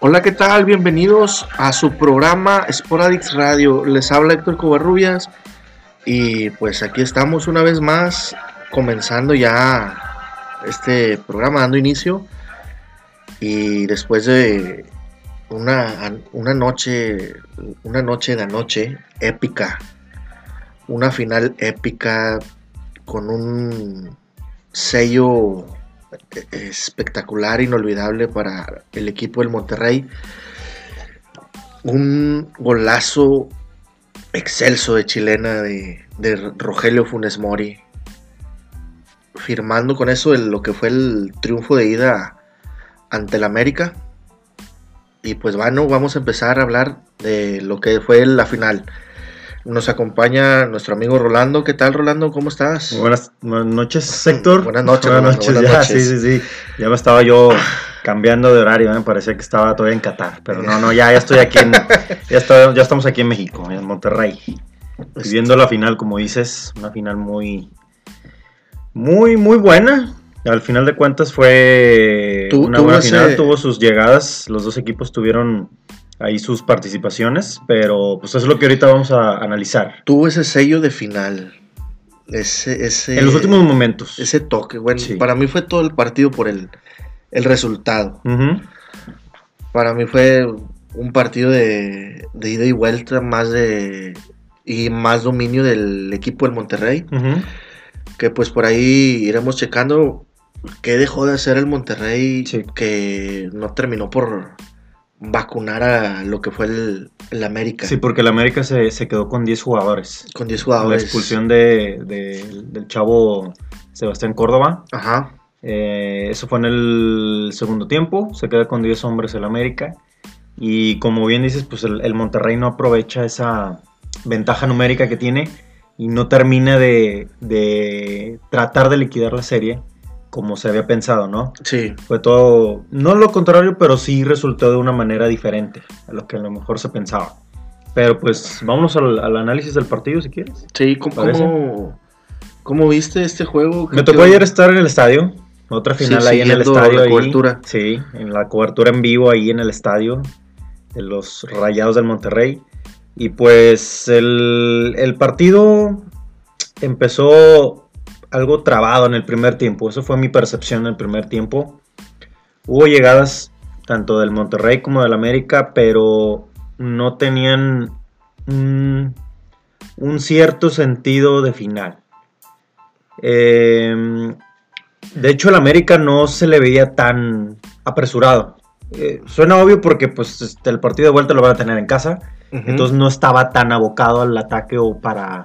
Hola, ¿qué tal? Bienvenidos a su programa Sporadix Radio. Les habla Héctor Covarrubias y pues aquí estamos una vez más comenzando ya este programa, dando inicio. Y después de una, una noche, una noche de anoche épica, una final épica con un sello espectacular, inolvidable para el equipo del Monterrey. Un golazo excelso de chilena de, Rogelio Funes Mori. Firmando con eso lo que fue el triunfo de ida ante el América. Y pues bueno, vamos a empezar a hablar de lo que fue la final. Nos acompaña nuestro amigo Rolando. ¿Qué tal, Rolando? ¿Cómo estás? Buenas, noches, Héctor. Buenas noches. Buenas noches, ya, sí, sí, sí. Ya me estaba yo cambiando de horario, me parecía que estaba todavía en Qatar, pero no, no, ya, ya estoy aquí en, ya, ya estamos aquí en México, en Monterrey, viviendo la final, como dices, una final muy, muy, muy buena. Al final de cuentas fue una buena final, tuvo sus llegadas, los dos equipos tuvieron ahí sus participaciones, pero pues eso es lo que ahorita vamos a analizar. Tuvo ese sello de final. Ese, ese, en los últimos momentos. Ese toque. Bueno, para mí fue todo el partido por el, el resultado. Para mí fue un partido de, de, ida y vuelta, más de. y más dominio del equipo del Monterrey. Que pues por ahí iremos checando qué dejó de hacer el Monterrey que no terminó por vacunar a lo que fue el, América. Sí, porque el América se, quedó con 10 jugadores. Con 10 jugadores. La expulsión de, del chavo Sebastián Córdoba. Ajá. Eh, eso fue en el segundo tiempo. Se queda con 10 hombres el América. Y como bien dices, pues el, Monterrey no aprovecha esa ventaja numérica que tiene y no termina de, de tratar de liquidar la serie como se había pensado, ¿no? Sí. Fue todo, no lo contrario, pero sí resultó de una manera diferente a lo que a lo mejor se pensaba. Pero pues vámonos al, análisis del partido si quieres. Sí, ¿cómo, cómo, viste este juego? Me tocó ayer estar en el estadio, otra final ahí en el estadio. La cobertura. Sí, en la cobertura en vivo ahí en el estadio de los Rayados del Monterrey. Y pues el, el partido empezó algo trabado en el primer tiempo. Eso fue mi percepción en el primer tiempo. Hubo llegadas tanto del Monterrey como del América, pero no tenían un, cierto sentido de final. Em, de hecho, el América no se le veía tan apresurado. Eh, suena obvio porque pues, este, el partido de vuelta lo van a tener en casa. Entonces no estaba tan abocado al ataque o para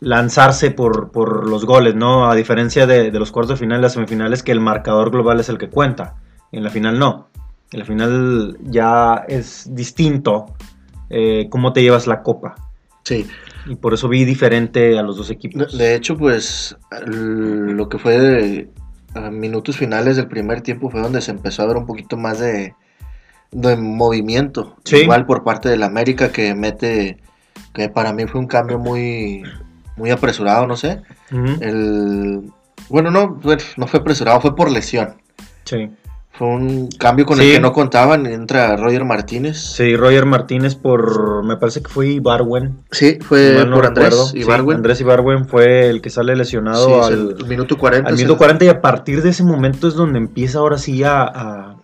lanzarse por, los goles, ¿no? A diferencia de, los cuartos de final y las semifinales, que el marcador global es el que cuenta. En la final no. En la final ya es distinto eh, cómo te llevas la copa. Sí. Y por eso vi diferente a los dos equipos. De hecho, pues lo que fue de, minutos finales del primer tiempo fue donde se empezó a ver un poquito más de, de movimiento. Igual por parte del América que mete, que para mí fue un cambio muy, muy apresurado, no sé. El bueno, no, no fue apresurado, fue por lesión. Sí. Fue un cambio con el que no contaban. Entra Roger Martínez. Sí, Roger Martínez por. Me parece que fue Ibarwen. Sí, fue por Andrés Ibarwen. Andrés Ibarwen fue el que sale lesionado al minuto 40. Al minuto 40 y a partir de ese momento es donde empieza ahora sí a a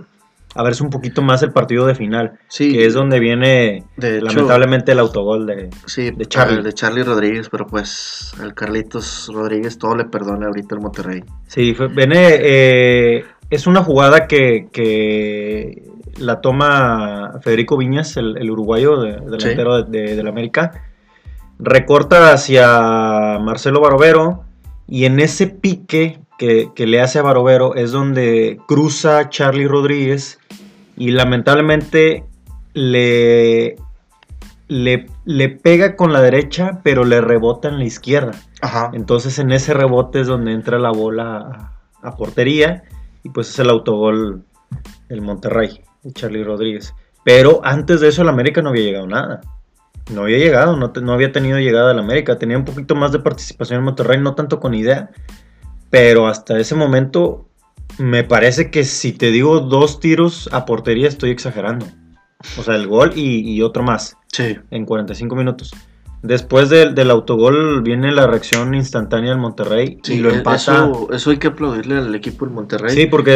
verse un poquito más el partido de final. Sí. Que es donde viene lamentablemente el autogol de, sí, de Charlie. de Charlie Rodríguez, pero pues al Carlitos Rodríguez todo le perdona ahorita el Monterrey. Sí, viene. Eh, es una jugada que, que, la toma Federico Viñas, el, uruguayo delantero de, del América. Recorta hacia Marcelo Barovero y en ese pique que, que, le hace a Barovero es donde cruza Charlie Rodríguez y lamentablemente le, le, pega con la derecha, pero le rebota en la izquierda. Entonces en ese rebote es donde entra la bola a, portería y pues es el autogol del Monterrey, de Charlie Rodríguez. Pero antes de eso el América no había llegado nada. No había llegado, no, no había tenido llegada al América. Tenía un poquito más de participación en Monterrey, no tanto con idea. Pero hasta ese momento Me parece que si te digo dos tiros a portería estoy exagerando. O sea, el gol y, y otro más Sí. en 45 minutos. Después del, del autogol viene la reacción instantánea del Monterrey Sí, y lo e- empata. Eso, eso hay que aplaudirle al equipo del Monterrey. Sí, porque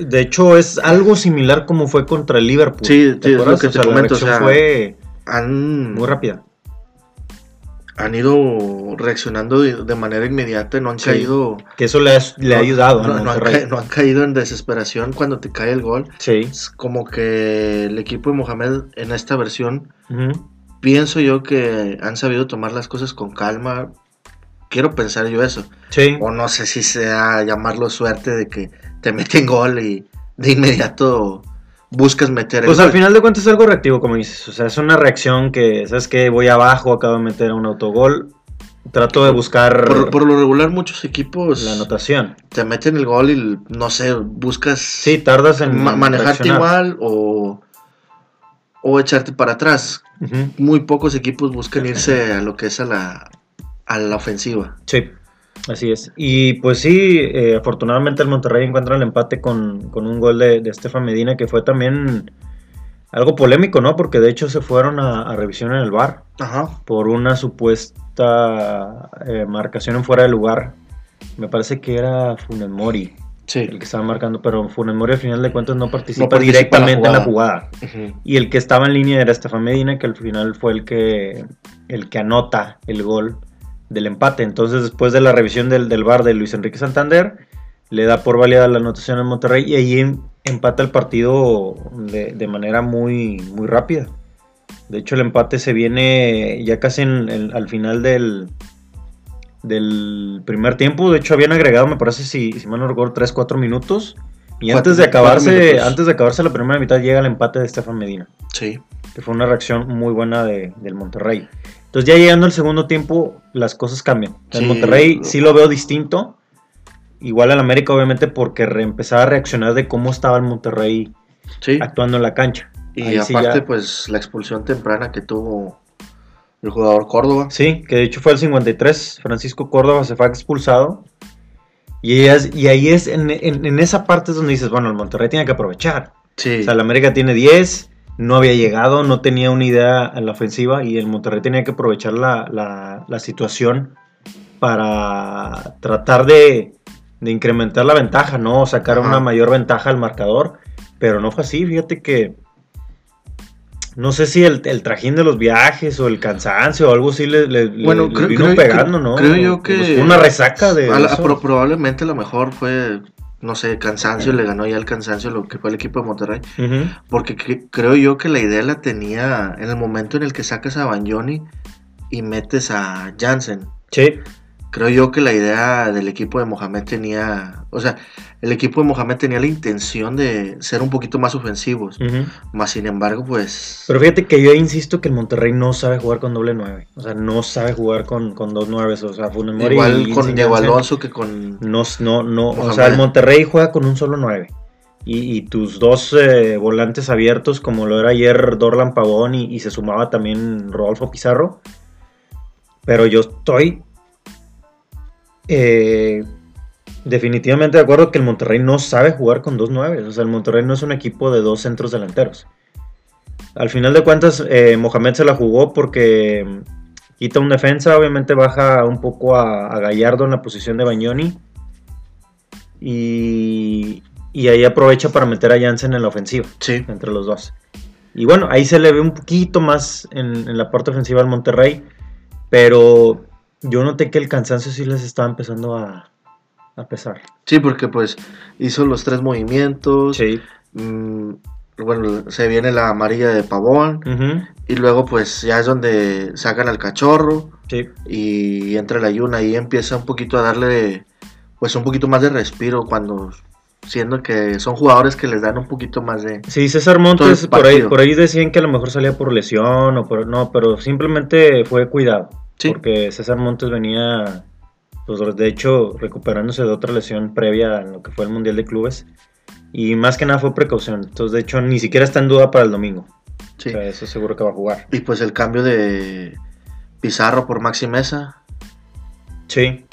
de, hecho es algo similar como fue contra el Liverpool. Sí, ¿te sí, es lo acuerdas? que O te la comento, o sea, fue Han, muy rápida. Han ido reaccionando de, de manera inmediata, no han Sí. caído. Que eso le ha, le ha no- ayudado no, han Monterrey. ca- no han caído en desesperación cuando te cae el gol. Sí. Es como que el equipo de Mohamed en esta versión, pienso yo que han sabido tomar las cosas con calma. Quiero pensar yo eso. Sí. O no sé si sea llamarlo suerte de que te meten gol y de inmediato buscas meter el Pues al final de cuentas es algo reactivo, como dices. O sea, es una reacción que, ¿sabes qué? Voy abajo, acabo de meter un autogol. Trato de buscar Por, por lo regular muchos equipos la anotación. te meten el gol y no sé, buscas Sí, tardas en ma- en manejarte reaccionar. igual o, o echarte para atrás. Muy pocos equipos buscan irse a lo que es a la, a la ofensiva. Sí, así es. Y pues sí, eh, afortunadamente el Monterrey encuentra el empate con, con un gol de, de Estefan Medina que fue también algo polémico, ¿no? Porque de hecho se fueron a, a revisión en el bar Ajá. por una supuesta eh, marcación en fuera de lugar. Me parece que era Funes Mori Sí. el que estaba marcando, pero Funes Mori al final de cuentas no participa, No participa directamente en la en la jugada. Y el que estaba en línea era Estefan Medina, que al final fue el que, el que anota el gol del empate. Entonces, después de la revisión del, del VAR de Luis Enrique Santander, le da por válida la anotación al Monterrey y ahí em- empata el partido de, de manera muy, muy rápida. De hecho, el empate se viene ya casi en- en- al final del, del primer tiempo. De hecho, habían agregado, me parece, si, si mal no recuerdo, 3-4 minutos. Y Cuatro- antes de acabarse, antes de acabarse la primera mitad llega el empate de Estefan Medina Sí. que fue una reacción muy buena de- del Monterrey. Entonces ya llegando al segundo tiempo, las cosas cambian. El Sí. Monterrey sí lo veo distinto. Igual al América, obviamente, porque reempezaba a reaccionar de cómo estaba el Monterrey Sí. actuando en la cancha. Y Ahí sí aparte, ya- pues la expulsión temprana que tuvo el jugador Córdoba. Sí, que de hecho fue el 53. Francisco Córdoba se fue expulsado. Y, ahí es, y ahí es en, en- en esa parte es donde dices, bueno, el Monterrey tiene que aprovechar. Sí. O sea, el América tiene 10, no había llegado, no tenía una idea en la ofensiva y el Monterrey tenía que aprovechar la, la- la situación para tratar de, de incrementar la ventaja, ¿no? Sacar Ajá. una mayor ventaja al marcador, pero no fue así, fíjate que no sé si el, el trajín de los viajes o el cansancio o algo así le, Bueno, le creo- vino creo- pegando, creo- ¿no? creo yo que- Pues fue una resaca de A la- eso. pro- probablemente lo mejor fue, no sé, cansancio, le ganó ya el cansancio lo que fue el equipo de Monterrey. Porque cre- creo yo que la idea la tenía en el momento en el que sacas a Bagnoni y metes a Jansen. Sí, Creo yo que la idea del equipo de Mohamed tenía, o sea, el equipo de Mohamed tenía la intención de ser un poquito más ofensivos. Más sin embargo, pues... Pero fíjate que yo insisto que el Monterrey no sabe jugar con doble 9. O sea, no sabe jugar con, con dos 9. O sea, Funes Mori igual y con Diego Alonso que con... No, no, no. O sea, el Monterrey juega con un solo 9. Y, y tus dos eh, volantes abiertos, como lo era ayer Dorlan Pavón y, y se sumaba también Rodolfo Pizarro. Pero yo estoy eh, definitivamente de acuerdo que el Monterrey no sabe jugar con dos 9. O sea, el Monterrey no es un equipo de dos centros delanteros. Al final de cuentas, eh, Mohamed se la jugó porque mm, quita un defensa, obviamente baja un poco a, a Gallardo en la posición de Bagnoni. Y, y ahí aprovecha para meter a Jansen en la ofensiva, Sí, entre los dos. Y bueno, ahí se le ve un poquito más en, en la parte ofensiva al Monterrey. Pero yo noté que el cansancio sí les estaba empezando a, a pesar. sí, porque pues hizo los tres movimientos. Sí. Mm, bueno, se viene la amarilla de Pavón. Y luego pues ya es donde sacan al cachorro. sí. Y entra la Yuna y empieza un poquito a darle pues un poquito más de respiro cuando siendo que son jugadores que les dan un poquito más de Sí, César Montes, por ahí, por ahí decían que a lo mejor salía por lesión o por no, pero simplemente fue cuidado. Sí. Porque César Montes venía, pues de hecho, recuperándose de otra lesión previa en lo que fue el Mundial de Clubes. Y más que nada fue precaución. Entonces, de hecho, ni siquiera está en duda para el domingo. sí. O sea, eso seguro que va a jugar. y pues el cambio de Pizarro por Maxi Mesa Sí.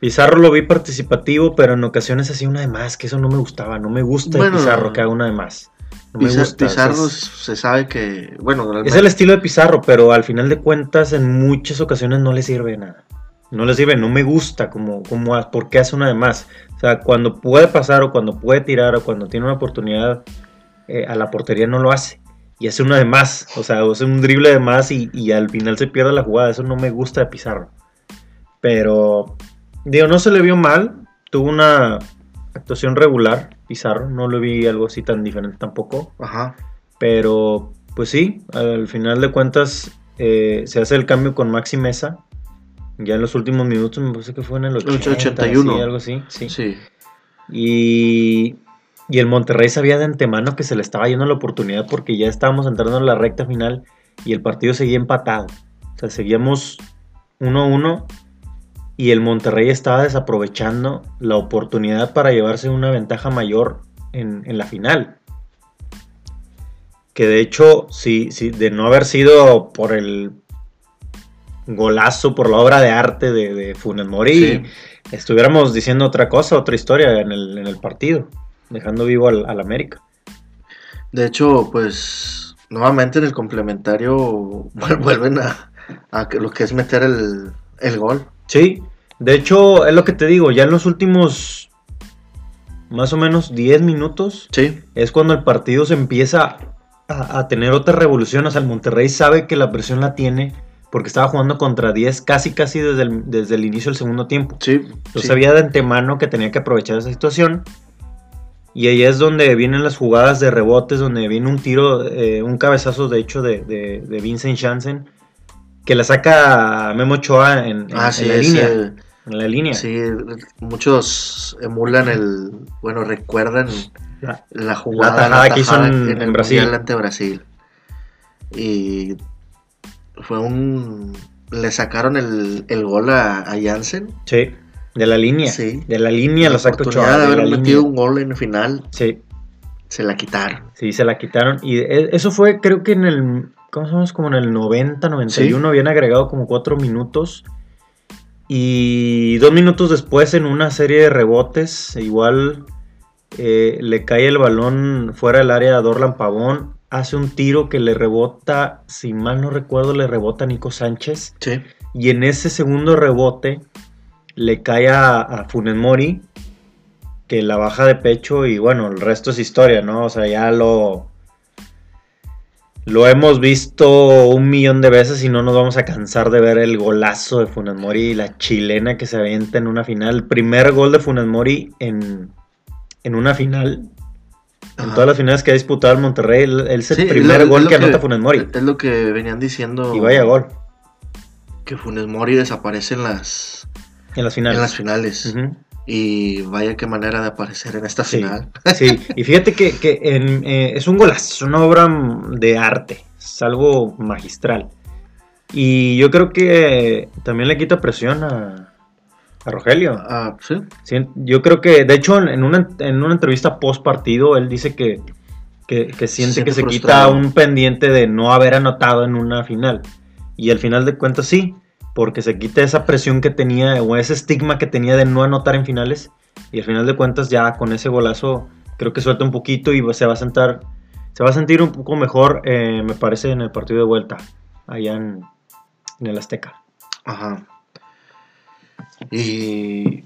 Pizarro lo vi participativo, pero en ocasiones hacía una de más, que eso no me gustaba. No me gusta de Pizarro que haga una de más. No me gusta. Pizarro se sabe que, bueno, es el estilo de Pizarro, pero al final de cuentas en muchas ocasiones no le sirve de nada. No le sirve, no me gusta como, como porque hace una de más. O sea, cuando puede pasar o cuando puede tirar o cuando tiene una oportunidad eh, a la portería no lo hace. Y hace una de más, o sea, hace un drible de más y, y al final se pierde la jugada. Eso no me gusta de Pizarro. Pero, digo, no se le vio mal. Tuvo una actuación regular, Pizarro. No lo vi algo así tan diferente tampoco. Ajá. Pero, pues sí, al final de cuentas eh, se hace el cambio con Maxi Mesa. Ya en los últimos minutos, me parece que fue en el 81. algo así. Sí. sí. Y, y el Monterrey sabía de antemano que se le estaba yendo la oportunidad porque ya estábamos entrando en la recta final y el partido seguía empatado. O sea, seguíamos 1-1 y el Monterrey estaba desaprovechando la oportunidad para llevarse una ventaja mayor en, la final. Que de hecho, si, de no haber sido por el golazo, por la obra de arte de, Funes Mori, estuviéramos diciendo otra cosa, otra historia en el, partido, dejando vivo al, América. De hecho, pues nuevamente en el complementario vuelven a, lo que es meter el, el gol. Sí, de hecho, es lo que te digo, ya en los últimos más o menos 10 minutos sí. es cuando el partido se empieza a, tener otra revolución. O sea, el Monterrey sabe que la presión la tiene porque estaba jugando contra 10 casi casi desde el, desde el inicio del segundo tiempo. Sí, Entonces sabía de antemano que tenía que aprovechar esa situación. Y ahí es donde vienen las jugadas de rebotes, donde viene un tiro, eh, un cabezazo de hecho de, de, de Vincent Janssen que la saca Memo Ochoa en, ah, la línea. en la línea. Sí, muchos emulan el, bueno, recuerdan la, jugada que hizo en, en Brasil. ante Brasil. Y fue un... Le sacaron el, gol a, a Jansen. Sí, de la línea. Sí. De la línea lo sacó Ochoa. de haber metido un gol en final. Sí. Se la quitaron. Sí, se la quitaron. Y e, eso fue, creo que en el ¿cómo somos? Como en el 90, 91, habían agregado como cuatro minutos. Y dos minutos después, en una serie de rebotes, igual eh, le cae el balón fuera del área a Dorlan Pavón. Hace un tiro que le rebota, si mal no recuerdo, le rebota a Nico Sánchez. Sí. Y en ese segundo rebote le cae a, a Funes Mori, que la baja de pecho y bueno, el resto es historia, ¿no? O sea, ya lo, lo hemos visto un millón de veces y no nos vamos a cansar de ver el golazo de Funes Mori y la chilena que se avienta en una final. El primer gol de Funes Mori en, una final. En todas las finales que ha disputado el Monterrey, él, es el primer gol que, anota Funes Mori. Es lo que venían diciendo. Y vaya gol. Que Funes Mori desaparece en las, en las finales. En las finales. Y vaya qué manera de aparecer en esta final. Sí, y fíjate que, eh, es un golazo, es una obra de arte, es algo magistral. Y yo creo que también le quita presión a, Rogelio. Ah, ¿sí? Yo creo que, de hecho, en una, en una entrevista post partido, él dice que, siente que se quita un pendiente de no haber anotado en una final. Y al final de cuentas sí, porque se quita esa presión que tenía o ese estigma que tenía de no anotar en finales y al final de cuentas ya con ese golazo creo que suelta un poquito y se va a sentar se va a sentir un poco mejor eh, me parece en el partido de vuelta allá en, el Azteca. Ajá. Y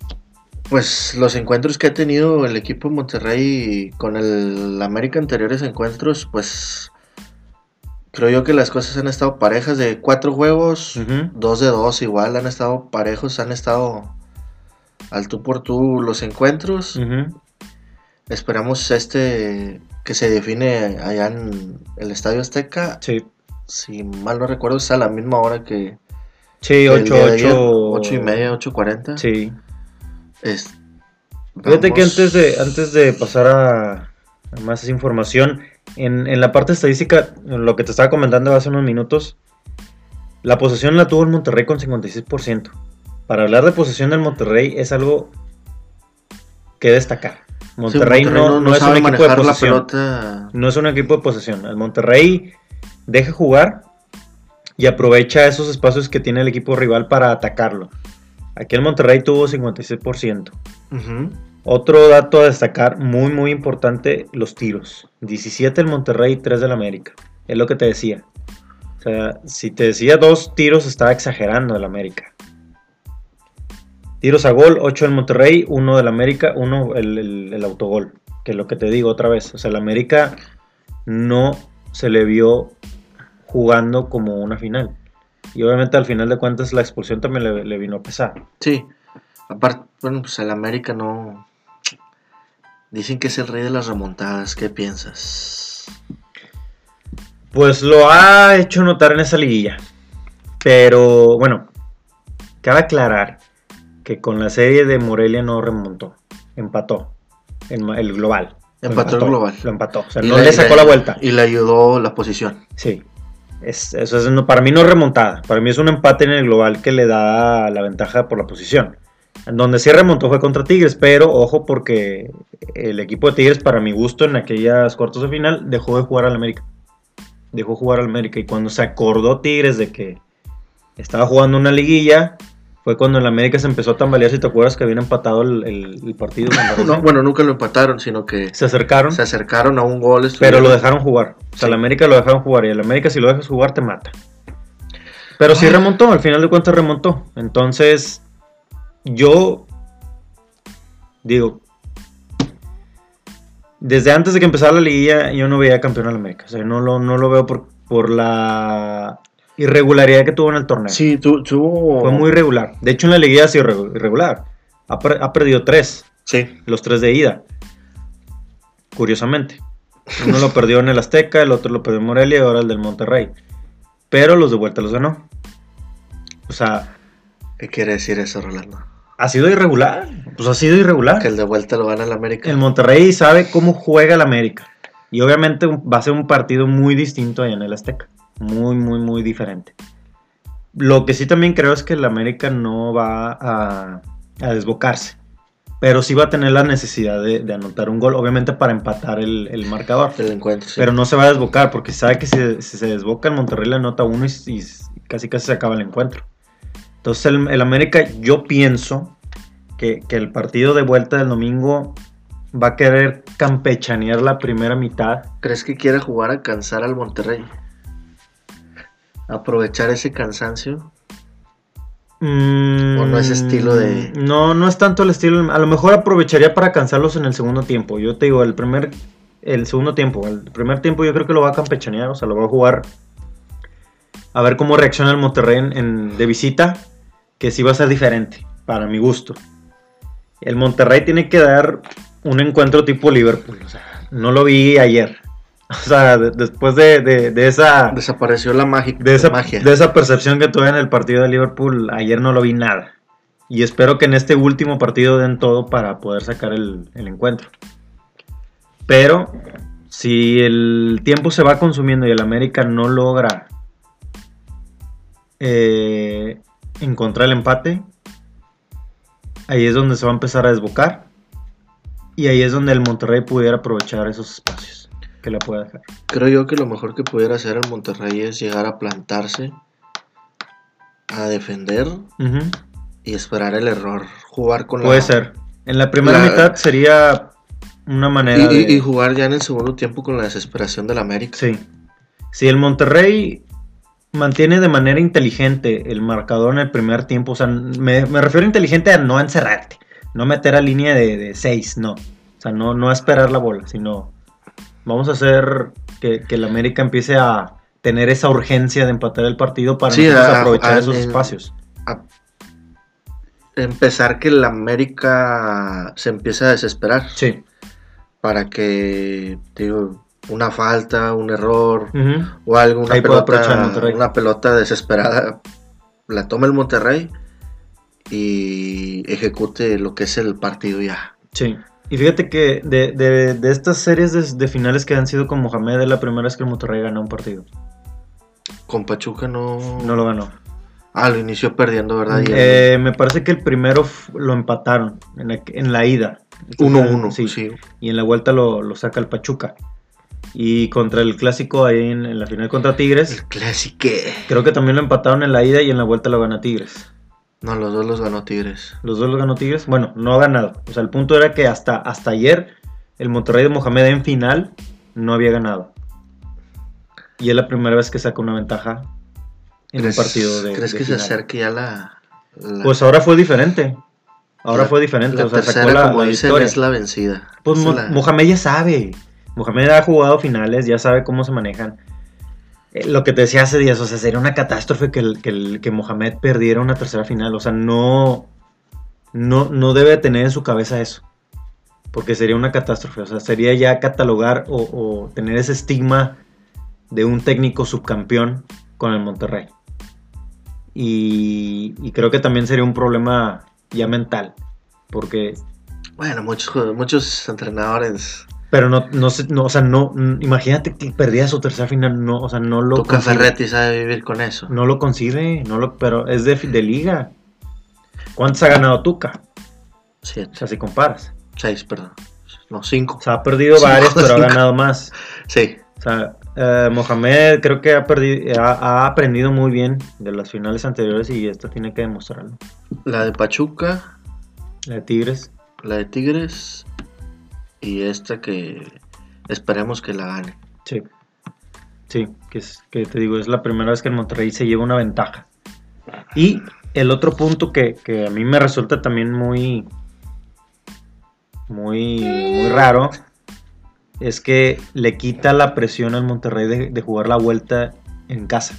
pues los encuentros que ha tenido el equipo Monterrey con el América anteriores encuentros pues creo yo que las cosas han estado parejas de cuatro juegos, dos de dos igual, han estado parejos, han estado al tú por tú los encuentros. Esperamos este que se define allá en el Estadio Azteca. Sí. Si mal no recuerdo, es a la misma hora que... Sí, 8, 8, y media, 8.40. Sí. Fíjate que antes de, antes de pasar a, a más información, en, la parte estadística, lo que te estaba comentando hace unos minutos, la posesión la tuvo el Monterrey con 56%. Para hablar de posesión del Monterrey es algo que destacar. Monterrey, no, es un equipo de posesión. No es un equipo de posesión. El Monterrey deja jugar y aprovecha esos espacios que tiene el equipo rival para atacarlo. Aquí el Monterrey tuvo 56%. Otro dato a destacar, muy muy importante, los tiros. 17 el Monterrey y 3 del América. Es lo que te decía. O sea, si te decía dos tiros, estaba exagerando el América. Tiros a gol, 8 del Monterrey, 1 del América, 1 el, autogol. Que es lo que te digo otra vez. O sea, el América no se le vio jugando como una final. Y obviamente al final de cuentas la expulsión también le, vino a pesar. Sí. Aparte, bueno, pues el América no... Dicen que es el rey de las remontadas. ¿Qué piensas? Pues lo ha hecho notar en esa liguilla. Pero bueno, cabe aclarar que con la serie de Morelia no remontó, empató en el global. Empató, el global. Lo empató, o sea, no le sacó la, vuelta. Y le ayudó la posición. Sí. Es, eso es, para mí no es remontada, para mí es un empate en el global que le da la ventaja por la posición. En donde sí remontó fue contra Tigres, pero ojo porque el equipo de Tigres, para mi gusto, en aquellas cuartos de final, dejó de jugar al América. Dejó jugar al América y cuando se acordó Tigres de que estaba jugando una liguilla, fue cuando el América se empezó a tambalear, si te acuerdas que habían empatado el, partido. no, bueno, nunca lo empataron, sino que... Se acercaron. Se acercaron a un gol. Pero lo dejaron jugar. O sea, el América lo dejaron jugar y el América si lo dejas jugar te mata. Pero sí remontó, al final de cuentas remontó. Entonces, yo digo, desde antes de que empezara la liguilla yo no veía campeón al América. O sea, no lo, no lo veo por, por la irregularidad que tuvo en el torneo. Sí, tuvo. Fue muy irregular. De hecho, en la liguilla ha sido irregular. Ha, perdido tres. Sí. Los tres de ida. Curiosamente. Uno lo perdió en el Azteca, el otro lo perdió en Morelia y ahora el del Monterrey. Pero los de vuelta los ganó. O sea. ¿Qué quiere decir eso, Rolando? Ha sido irregular. Pues ha sido irregular. Que el de vuelta lo gana el América. El Monterrey sabe cómo juega el América. Y obviamente va a ser un partido muy distinto allá en el Azteca. Muy, muy, muy diferente. Lo que sí también creo es que el América no va a, desbocarse. Pero sí va a tener la necesidad de, anotar un gol, obviamente para empatar el, marcador. El encuentro, Pero no se va a desbocar, porque sabe que si, se desboca el Monterrey le anota uno y, casi casi se acaba el encuentro. Entonces el, América, yo pienso que, que, el partido de vuelta del domingo va a querer campechanear la primera mitad. ¿Crees que quiere jugar a cansar al Monterrey? aprovechar ese cansancio? ¿O no es estilo de.? Mm, no, no es tanto el estilo. A lo mejor aprovecharía para cansarlos en el segundo tiempo. Yo te digo, el primer. El segundo tiempo. El primer tiempo yo creo que lo va a campechanear. O sea, lo va a jugar. A ver cómo reacciona el Monterrey en, de visita. Que sí va a ser diferente. Para mi gusto. El Monterrey tiene que dar un encuentro tipo Liverpool. O sea, no lo vi ayer. O sea, después de, esa... Desapareció la, de esa, magia. De esa percepción que tuve en el partido de Liverpool, ayer no lo vi nada. Y espero que en este último partido den todo para poder sacar el, encuentro. Pero si el tiempo se va consumiendo y el América no logra eh, encontrar el empate, ahí es donde se va a empezar a desbocar. Y ahí es donde el Monterrey pudiera aprovechar esos espacios que la pueda dejar. Creo yo que lo mejor que pudiera hacer el Monterrey es llegar a plantarse, a defender y esperar el error. Jugar con Puede ser. En la primera mitad sería una manera y, de... y jugar ya en el segundo tiempo con la desesperación del América. Sí. Si el Monterrey mantiene de manera inteligente el marcador en el primer tiempo, o sea, me, refiero inteligente a no encerrarte, no meter a línea de 6, no. O sea, no, no esperar la bola, sino Vamos a hacer que, el América empiece a tener esa urgencia de empatar el partido para aprovechar esos espacios. empezar que el América se empiece a desesperar. Sí. Para que, digo, una falta, un error o algo, una pelota, una pelota desesperada, la tome el Monterrey y ejecute lo que es el partido ya. Sí. Y fíjate que de, de, estas series de, finales que han sido con Mohamed, es la primera vez que el Monterrey ganó un partido. Con Pachuca no. No lo ganó. Ah, lo inició perdiendo, ¿verdad? Eh, me parece que el primero lo empataron en la, ida. 1-1, sí, sí. Y en la vuelta lo, saca el Pachuca. Y contra el clásico ahí en, en, la final contra Tigres. El clásico. Creo que también lo empataron en la ida y en la vuelta lo gana Tigres. No, los dos los ganó Tigres. Los dos los ganó Tigres. Bueno, no ha ganado. O sea, el punto era que hasta, hasta ayer el Monterrey de Mohamed en final no había ganado. Y es la primera vez que saca una ventaja en un partido de. ¿Crees de que final. se acerque ya la. la- Pues ahora fue diferente. Ahora la- fue diferente. La o sea, tercera, sacó la, como la dicen, es la vencida. Pues Es Mo- la- Mohamed ya sabe. Mohamed ha jugado finales, ya sabe cómo se manejan. Eh, lo que te decía hace días, o sea, sería una catástrofe que, que, Mohamed perdiera una tercera final. O sea, no, no, no debe tener en su cabeza eso. Porque sería una catástrofe. O sea, sería ya catalogar o, tener ese estigma de un técnico subcampeón con el Monterrey. Y, y creo que también sería un problema ya mental. Porque Bueno, muchos, muchos entrenadores. Pero no, no, sé- no, o sea, no, imagínate que perdía su tercera final, no, o sea, no lo Tuca. Ferretti sabe vivir con eso. No lo consigue, no lo, pero es de, de liga. ¿Cuántos ha ganado Tuca? Siete, O sea, si comparas. seis, perdón. No, cinco. O sea, ha perdido Cinco, varios, pero ha ganado más. Sí. O sea, eh, Mohamed creo que ha, perdido, ha, ha aprendido muy bien de las finales anteriores y esta tiene que demostrarlo. La de Pachuca, La de Tigres, la de Tigres y esta que esperemos que la gane. sí. Sí, que, es, que te digo, es la primera vez que el Monterrey se lleva una ventaja. Y el otro punto que, que a mí me resulta también muy, muy, muy raro es que le quita la presión al Monterrey de, de jugar la vuelta en casa.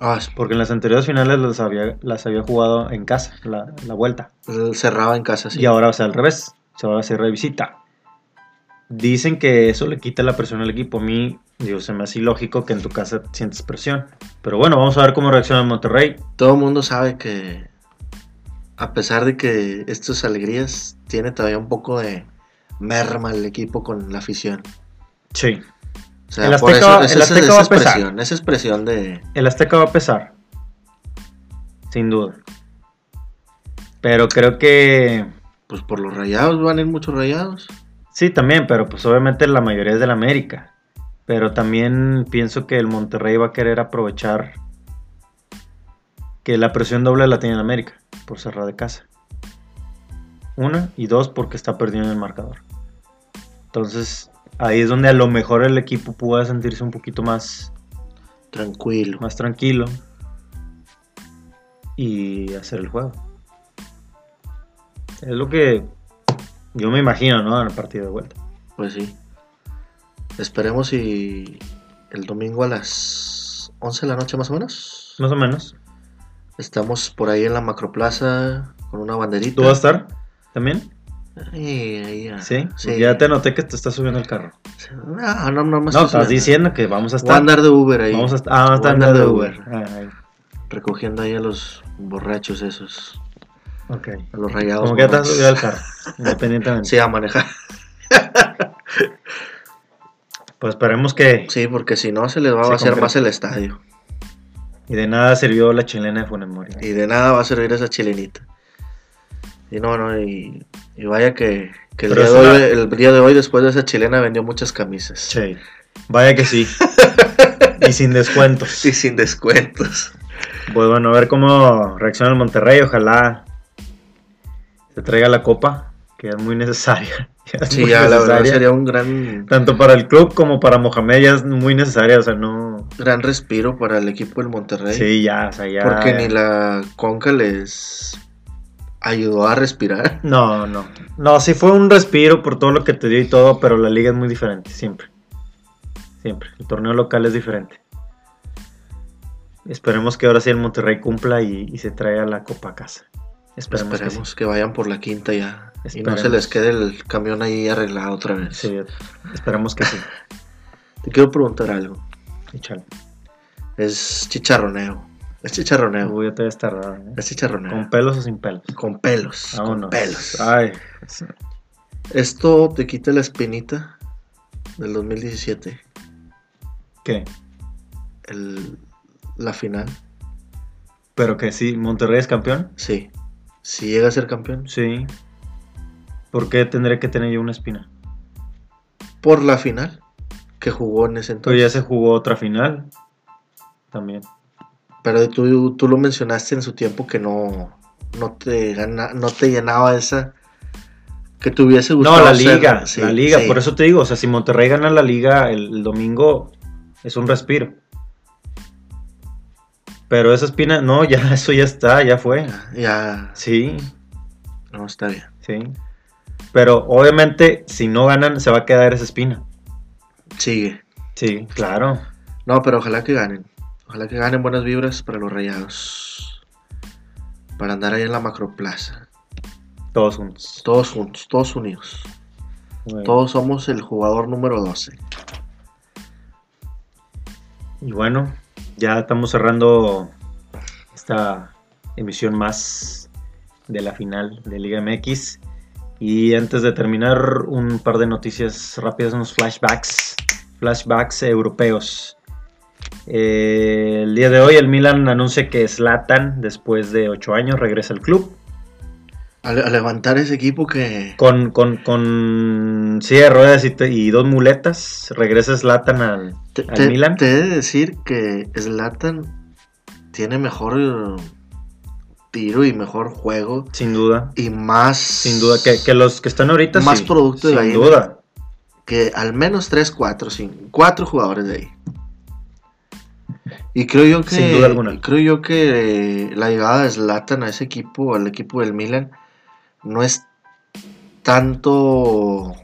Ah, Porque en las anteriores finales las había, las había jugado en casa, la, la vuelta. cerraba en casa, sí. Y ahora va a ser al revés, se va a hacer revisita. Dicen que eso le quita la presión al equipo. A mí, digo, se me hace ilógico que en tu casa sientes presión. Pero bueno, vamos a ver cómo reacciona el Monterrey. Todo el mundo sabe que a pesar de que estas alegrías tiene todavía un poco de merma el equipo con la afición. Sí. O sea, El por Azteca- eso el es esa, Azteca esa va a pesar. esa expresión de El Azteca va a pesar. Sin duda. Pero creo que... pues por los rayados van a ir muchos rayados. Sí, también, pero pues obviamente la mayoría es del América. Pero también pienso que el Monterrey va a querer aprovechar que la presión doble la tiene el América por cerrar de casa. Una y dos porque está perdiendo el marcador. Entonces ahí es donde a lo mejor el equipo pueda sentirse un poquito más, Tranquilo. más tranquilo y hacer el juego. Es lo que yo me imagino, ¿no? En el partido de vuelta. Pues sí. Esperemos y el domingo a las 11 de la noche más o menos. Más o menos. Estamos por ahí en la macroplaza con una banderita. ¿Tú vas a estar también? Ahí, ya. Sí. Sí. Ya te noté que te estás subiendo el carro. No, no, no me No, estás diciendo que vamos a Voy a estar. andar de Uber ahí. Vamos a estar. Ah, vamos a estar andar de Uber. Ah. Recogiendo ahí a los borrachos esos. Ok. A los rayados. Como que ya te has subido al carro. Independientemente. Sí, a manejar. Pues esperemos que. Sí, porque si no se les va a vaciar más el estadio. Y de nada sirvió la chilena de Funes Mori. Y de nada va a servir esa chilenita. Y no, no, y, y vaya que, que el, día de hoy, el día de hoy, después de esa chilena, vendió muchas camisas. Sí. Vaya que sí. y sin descuentos. Y sin descuentos. Pues bueno, a ver cómo reacciona el Monterrey. Ojalá se traiga la copa, que es muy necesaria. Ya Sí, muy ya la verdad sería un gran, Tanto para el club como para Mohamed ya es muy necesaria. O sea, no. gran respiro para el equipo del Monterrey. Sí, ya, o sea, ya. porque ni la Conca les ayudó a respirar. No, no. No, sí fue un respiro por todo lo que te dio y todo, pero la liga es muy diferente, siempre. Siempre. El torneo local es diferente. Esperemos que ahora sí el Monterrey cumpla y, y se traiga la copa a casa. Esperemos, Esperemos que, vayan por la quinta ya. Y no se les quede el camión ahí arreglado otra vez. sí. Esperemos que sí. Te quiero preguntar algo. Échale. Es chicharroneo. Es chicharroneo. Uy, ya te voy a tardar. ¿eh? Es chicharroneo. ¿Con pelos o sin pelos? Con pelos. Vámonos. Con pelos. Ay. sí. Esto te quita la espinita del 2017. ¿Qué? El, la final. ¿Pero que sí? ¿Monterrey es campeón? Sí. Si llega a ser campeón. Sí. ¿Por qué tendré que tener yo una espina? Por la final que jugó en ese Pero ya entonces. se jugó otra final. También. Pero tú, tú lo mencionaste en su tiempo que no, no, te, gana, no te llenaba esa que te hubiese gustado. No, la liga, la liga, por eso te digo, o sea, si Monterrey gana la liga el, domingo, es un respiro. Pero esa espina, no, ya, eso ya está, ya fue. Ya. Sí. No, está bien. Sí. Pero obviamente, si no ganan, se va a quedar esa espina. Sigue. Sí, claro. No, pero ojalá que ganen. Ojalá que ganen buenas vibras para los rayados. Para andar ahí en la macroplaza. Todos juntos. Todos juntos, todos unidos. Todos somos el jugador número 12. Y bueno, ya estamos cerrando esta emisión más de la final de Liga MX. Y antes de terminar, un par de noticias rápidas, unos flashbacks. Flashbacks europeos. Eh, el día de hoy el Milan anuncia que Zlatan, después de 8 años, regresa al club. A, levantar ese equipo que... Con, con, con silla de ruedas y, dos muletas, regresa Zlatan al, Milan. Te he de decir que Zlatan tiene mejor tiro y mejor juego. Sin duda. Y más... Sin duda, que, los que están ahorita... Más producto de Sin duda. Que al menos 3, 4, 5, 4 jugadores de ahí. Y creo yo que... Sin duda alguna. Creo yo que la llegada de Zlatan a ese equipo, al equipo del Milan no es tanto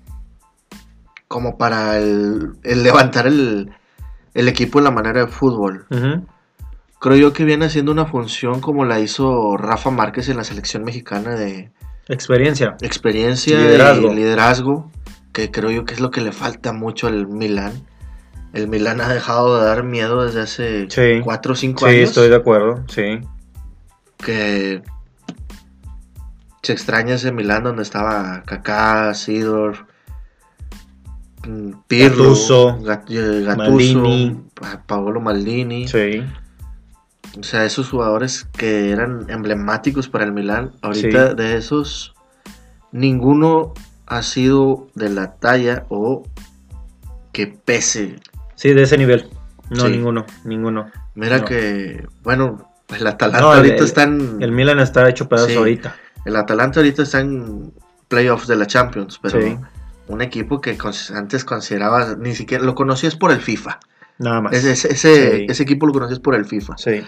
como para el, levantar el, equipo en la manera de fútbol. Creo yo que viene haciendo una función como la hizo Rafa Márquez en la selección mexicana de experiencia. Experiencia liderazgo. y liderazgo, que creo yo que es lo que le falta mucho al Milan. El Milan ha dejado de dar miedo desde hace 4 o 5 años. Sí, estoy de acuerdo, sí. Que se extraña ese Milán donde estaba Kaká, Sidor, mm, Pirlo, Gattuso, Maldini. Paolo Maldini. Sí. O sea, esos jugadores que eran emblemáticos para el Milán, ahorita de esos, ninguno ha sido de la talla o que pese. Sí, de ese nivel. No, ninguno, ninguno. Mira que, bueno, pues el Atalanta ahorita está en... El Milan está hecho pedazo ahorita. El Atalanta ahorita está en playoffs de la Champions, pero un equipo que antes consideraba, ni siquiera lo conocías por el FIFA. Nada más. Ese, ese, ese equipo lo conocías por el FIFA. Sí.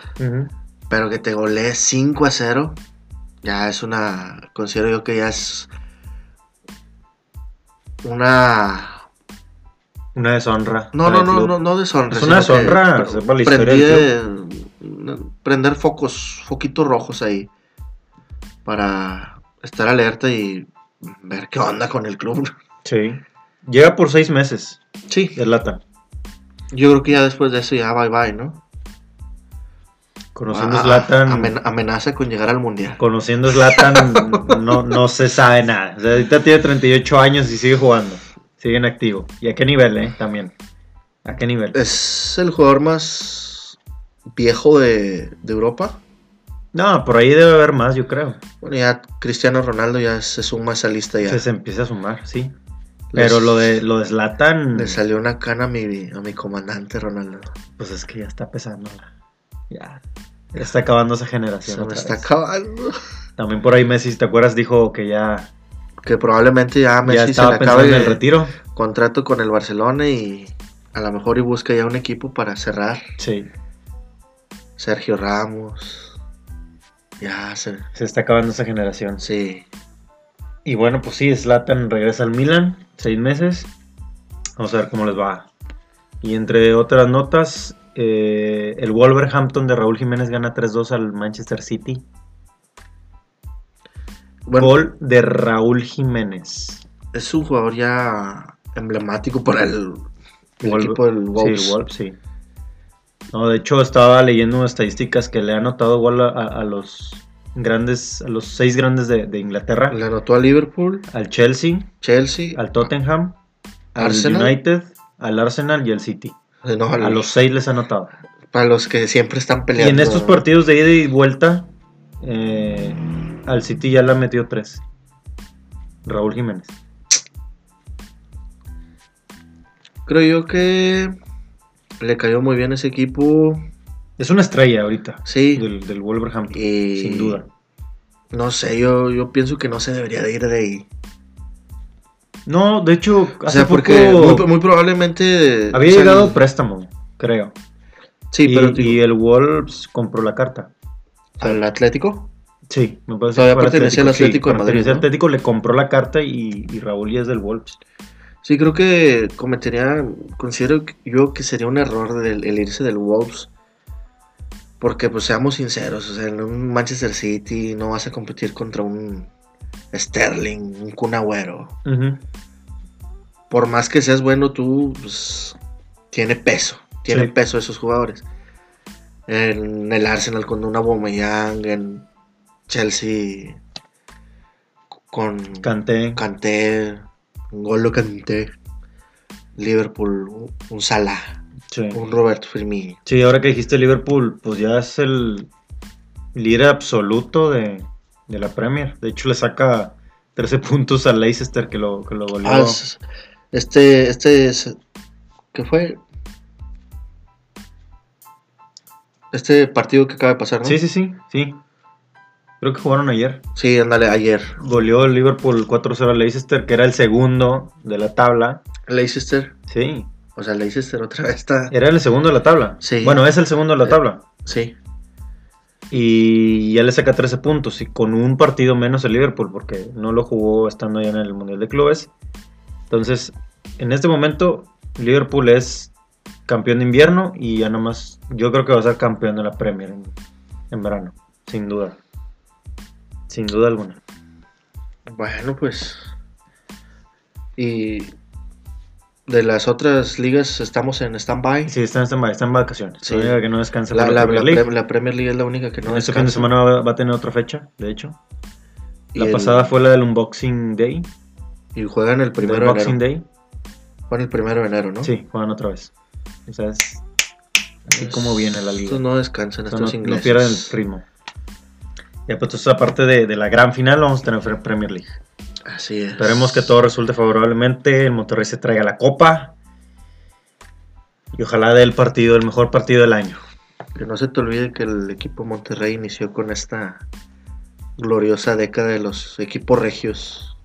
Pero que te golee 5 a 0, ya es una. Considero yo que ya es. Una. Una deshonra. No, no, no, no, no deshonra. Es una deshonra. prender focos, foquitos rojos ahí para estar alerta y ver qué onda con el club. Sí. Llega por seis meses. Sí. De lata. Yo creo que ya después de eso ya bye bye, ¿no? Conociendo a Zlatan. amenaza con llegar al mundial. Conociendo Zlatan no, no se sabe nada. O sea, ahorita tiene 38 años y sigue jugando. Sigue en activo. ¿Y a qué nivel, eh? También. ¿A qué nivel? Es el jugador más viejo de, de Europa. No, por ahí debe haber más, yo creo. Bueno, ya Cristiano Ronaldo ya se suma a esa lista ya. Se, empieza a sumar, sí. Pero lo de lo de Zlatan. Le salió una cana a mi, a mi comandante Ronaldo. Pues es que ya está pesando. Ya. Ya está acabando esa generación. Se me está acabando. También por ahí Messi, ¿te acuerdas? Dijo que ya. Que probablemente ya Messi se le acabe el retiro. Contrato con el Barcelona y a lo mejor y busca ya un equipo para cerrar. Sí. Sergio Ramos. Ya se... se está acabando esa generación. Sí. Y bueno, pues sí, Slatan regresa al Milan, seis meses. Vamos a ver cómo les va. Y entre otras notas, eh, el Wolverhampton de Raúl Jiménez gana 3-2 al Manchester City. Gol de Raúl Jiménez. Es un jugador ya emblemático para el, equipo del Wolves. Sí, Wolves, sí. No, de hecho estaba leyendo estadísticas que le ha anotado igual a, los grandes, a los seis grandes de, Inglaterra. Le anotó a Liverpool, al Chelsea, Chelsea, al Tottenham, al United, al Arsenal y al City. a los seis les ha anotado. Para los que siempre están peleando. Y en estos partidos de ida y vuelta, eh, al City ya le ha metido tres. Raúl Jiménez. Creo yo que le cayó muy bien ese equipo. Es una estrella ahorita. Sí. Del, del Wolverhampton, Y- sin duda. No sé, yo, yo pienso que no se debería de ir de ahí. No, de hecho, O hace sea, porque poco muy, muy probablemente... había o sea, llegado préstamo, creo. Sí, y, pero y el Wolves compró la carta. al Atlético. Sí, me parece Todavía pertenecía al Atlético de Madrid. Atlético le compró la carta y, y Raúl ya es del Wolves. Sí, creo que cometería, considero yo que sería un error del- el irse del Wolves. Porque, pues, seamos sinceros, o sea, en un Manchester City no vas a competir contra un Sterling, un Kun Agüero. Ujú. Por más que seas bueno, tú, pues, tiene peso, tiene Sí. peso esos jugadores. En el Arsenal con un Aubameyang, en Chelsea con Kanté. Kanté, un Golo Kanté, Liverpool, un- Salah, Sí. un Roberto Firmino. Sí, ahora que dijiste Liverpool, pues ya es el líder absoluto de, de la Premier. De hecho, le saca 13 puntos al Leicester que lo, que lo goleó. Ah, es- este, este, es- ¿qué fue? Este partido que acaba de pasar, ¿no? Sí, sí, sí, sí. Creo que jugaron ayer. Sí, ándale, ayer. Goleó el Liverpool 4-0 al Leicester, que era el segundo de la tabla. Leicester, Sí, o sea, Leicester otra vez está. era el segundo de la tabla. Sí. Bueno, es el segundo de la Eh, tabla. Sí, Y ya le saca 13 puntos y con un partido menos el Liverpool porque no lo jugó estando ya en el Mundial de Clubes. Entonces, en este momento, Liverpool es campeón de invierno y ya nomás yo creo que va a ser campeón de la Premier en, en verano, sin duda. Sin duda alguna. bueno, pues. Y de las otras ligas estamos en stand-by. Sí, está en, stand-by, está en vacaciones. Sí. La única que no descansa La, la- la, Premier League. La Premier League es la única que no este fin de descansa. semana va, va a tener otra fecha, de hecho. La el- pasada fue la del Unboxing Day. Y juegan el primero de Boxing enero. Day. Juegan el primero de enero, ¿no? Sí, juegan otra vez. O sea, es así como viene la liga. Estos no descansan, sea, estos no, no ingleses. pierden el ritmo. Ya pues entonces aparte de, de la gran final vamos a tener Premier League. Así es. Esperemos que todo resulte favorablemente, el Monterrey se traiga la copa y ojalá dé el partido, el mejor partido del año. Que no se te olvide que el equipo Monterrey inició con esta gloriosa década de los equipos regios.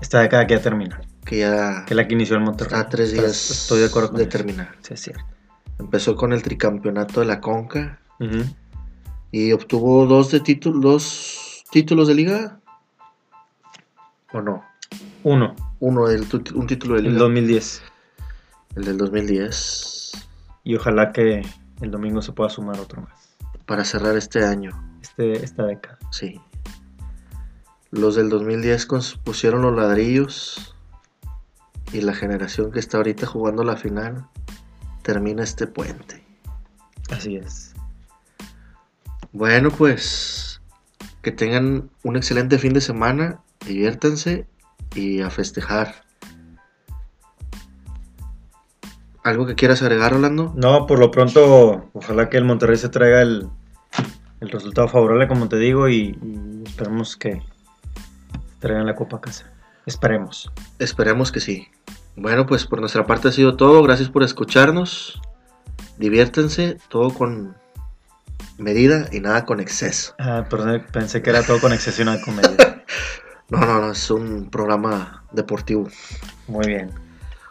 Esta década que ya termina, Que ya que la que inició el Monterrey. está a tres días Estoy de acuerdo con de terminar. Sí, es cierto. Empezó con el tricampeonato de la Conca Ujú. Y obtuvo dos de títulos, dos títulos de liga. ¿O no? Uno, Uno del tu- un título de el liga. 2010. el del 2010. Y ojalá que el domingo se pueda sumar otro más. Para cerrar este año. Este, esta década. Sí. Los del 2010 cons- pusieron los ladrillos y la generación que está ahorita jugando la final termina este puente. Así es. Bueno, pues que tengan un excelente fin de semana, diviértanse y a festejar. ¿Algo que quieras agregar, Orlando? No, por lo pronto, ojalá que el Monterrey se traiga el, el resultado favorable, como te digo, y, y esperemos que traigan la copa a casa. Esperemos. Esperemos que sí. Bueno, pues por nuestra parte ha sido todo. Gracias por escucharnos. Diviértanse, todo con medida y nada con exceso. Ah, perdón, pensé que era todo con excesión a comedia. No, no, no, es un programa deportivo. Muy bien.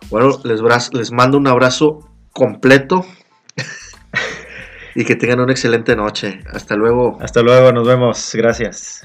Bueno, les mando un abrazo completo y que tengan una excelente noche. Hasta luego. Hasta luego, nos vemos. Gracias.